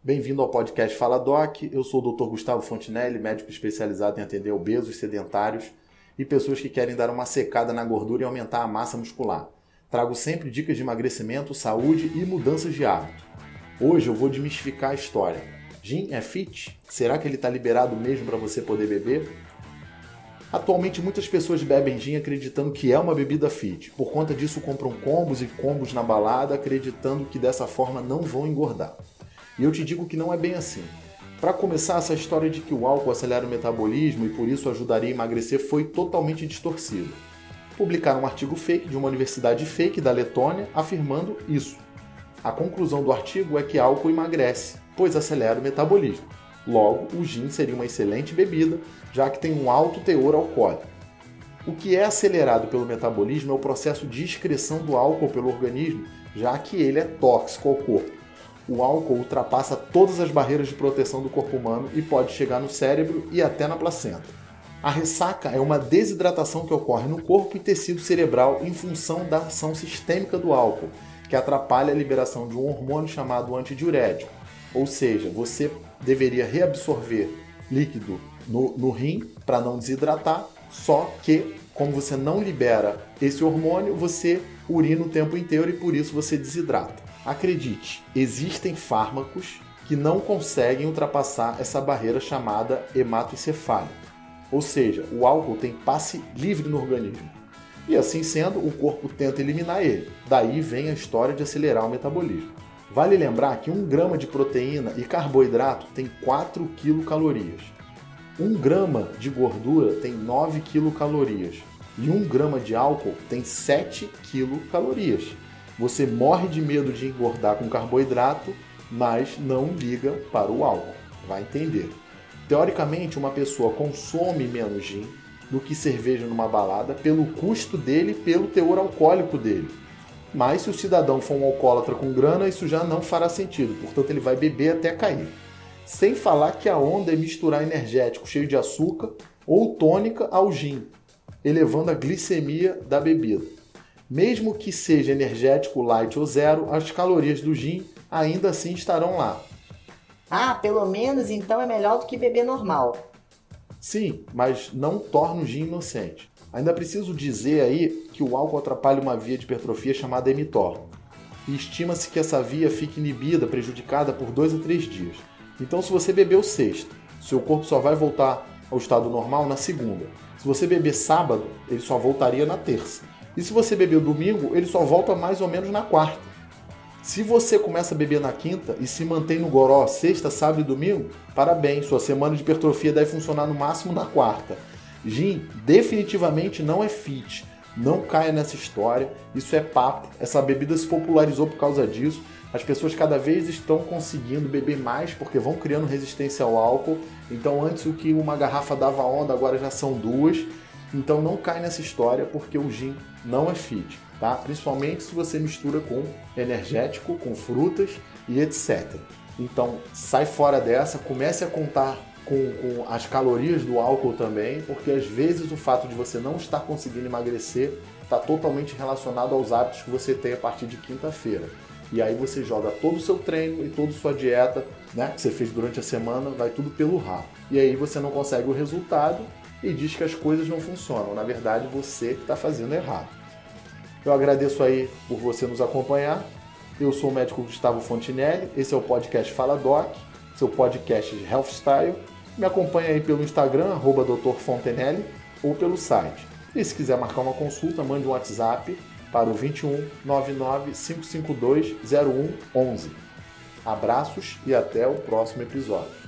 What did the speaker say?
Bem-vindo ao podcast Fala Doc. Eu sou o Dr. Gustavo Fontinelli, médico especializado em atender obesos, sedentários e pessoas que querem dar uma secada na gordura e aumentar a massa muscular. Trago sempre dicas de emagrecimento, saúde e mudanças de hábito. Hoje eu vou desmistificar a história. Gin é fit? Será que ele está liberado mesmo para você poder beber? Atualmente muitas pessoas bebem gin acreditando que é uma bebida fit. Por conta disso compram combos e combos na balada acreditando que dessa forma não vão engordar. E eu te digo que não é bem assim. Para começar, essa história de que o álcool acelera o metabolismo e por isso ajudaria a emagrecer foi totalmente distorcida. Publicaram um artigo fake de uma universidade fake da Letônia afirmando isso. A conclusão do artigo é que álcool emagrece, pois acelera o metabolismo. Logo, o gin seria uma excelente bebida, já que tem um alto teor alcoólico. O que é acelerado pelo metabolismo é o processo de excreção do álcool pelo organismo, já que ele é tóxico ao corpo o álcool ultrapassa todas as barreiras de proteção do corpo humano e pode chegar no cérebro e até na placenta. A ressaca é uma desidratação que ocorre no corpo e tecido cerebral em função da ação sistêmica do álcool, que atrapalha a liberação de um hormônio chamado antidiurético. Ou seja, você deveria reabsorver líquido no, no rim para não desidratar, só que, como você não libera esse hormônio, você urina o tempo inteiro e por isso você desidrata. Acredite, existem fármacos que não conseguem ultrapassar essa barreira chamada hematoencefálica. Ou seja, o álcool tem passe livre no organismo. E assim sendo, o corpo tenta eliminar ele. Daí vem a história de acelerar o metabolismo. Vale lembrar que 1 grama de proteína e carboidrato tem 4 quilocalorias. 1 grama de gordura tem 9 quilocalorias. E 1 grama de álcool tem 7 quilocalorias. Você morre de medo de engordar com carboidrato, mas não liga para o álcool. Vai entender. Teoricamente, uma pessoa consome menos gin do que cerveja numa balada pelo custo dele pelo teor alcoólico dele. Mas se o cidadão for um alcoólatra com grana, isso já não fará sentido, portanto ele vai beber até cair. Sem falar que a onda é misturar energético cheio de açúcar ou tônica ao gin, elevando a glicemia da bebida. Mesmo que seja energético, light ou zero, as calorias do gin ainda assim estarão lá. Ah, pelo menos então é melhor do que beber normal. Sim, mas não torna o gin inocente. Ainda preciso dizer aí que o álcool atrapalha uma via de hipertrofia chamada mTOR. E estima-se que essa via fique inibida, prejudicada por dois a três dias. Então, se você beber o sexto, seu corpo só vai voltar ao estado normal na segunda. Se você beber sábado, ele só voltaria na terça. E se você bebeu domingo, ele só volta mais ou menos na quarta. Se você começa a beber na quinta e se mantém no goró sexta, sábado e domingo, parabéns, sua semana de hipertrofia deve funcionar no máximo na quarta. Gin definitivamente não é fit. Não caia nessa história, isso é papo. Essa bebida se popularizou por causa disso. As pessoas cada vez estão conseguindo beber mais porque vão criando resistência ao álcool. Então, antes o que uma garrafa dava onda, agora já são duas. Então não cai nessa história porque o gin não é fit, tá? Principalmente se você mistura com energético, com frutas e etc. Então sai fora dessa, comece a contar com, com, as calorias do álcool também, porque às vezes o fato de você não estar conseguindo emagrecer está totalmente relacionado aos hábitos que você tem a partir de quinta-feira. E aí você joga todo o seu treino e toda a sua dieta, né, que você fez durante a semana, vai tudo pelo rabo. E aí você não consegue o resultado e diz que as coisas não funcionam. Na verdade, você que está fazendo errado. Eu agradeço aí por você nos acompanhar. Eu sou o médico Gustavo Fontinelli. Esse é o podcast Fala Doc, seu podcast de Health Style. Me acompanha aí pelo Instagram, arroba Fontenelle, ou pelo site. E se quiser marcar uma consulta, mande um WhatsApp para o 21 99 552 0111. Abraços e até o próximo episódio.